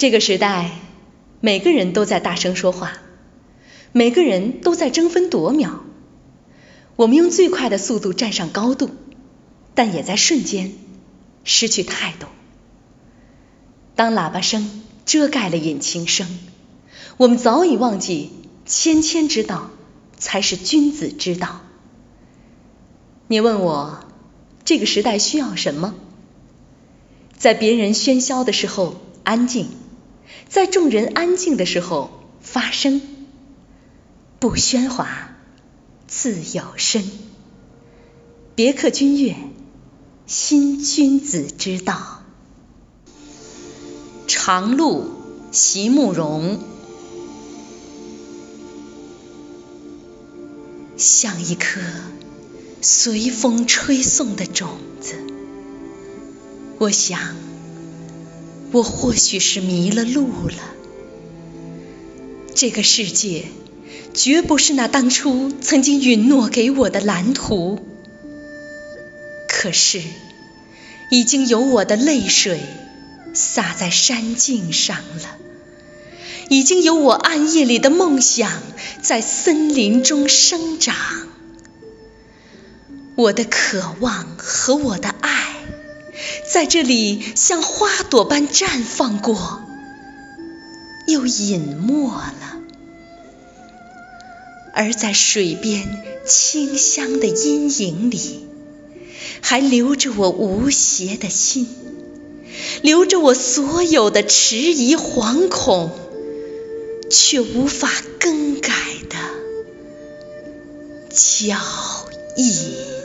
这个时代，每个人都在大声说话，每个人都在争分夺秒。我们用最快的速度站上高度，但也在瞬间失去态度。当喇叭声遮盖了引擎声，我们早已忘记谦谦之道才是君子之道。你问我这个时代需要什么？在别人喧嚣的时候安静，在众人安静的时候发声，不喧哗。自有声，别克君越，新君子之道。长路，席慕容。像一颗随风吹送的种子，我想，我或许是迷了路了。这个世界。绝不是那当初曾经允诺给我的蓝图，可是已经有我的泪水洒在山径上了，已经有我暗夜里的梦想在森林中生长，我的渴望和我的爱在这里像花朵般绽放过，又隐没了。而在水边清香的阴影里，还留着我无邪的心，留着我所有的迟疑惶恐，却无法更改的脚印。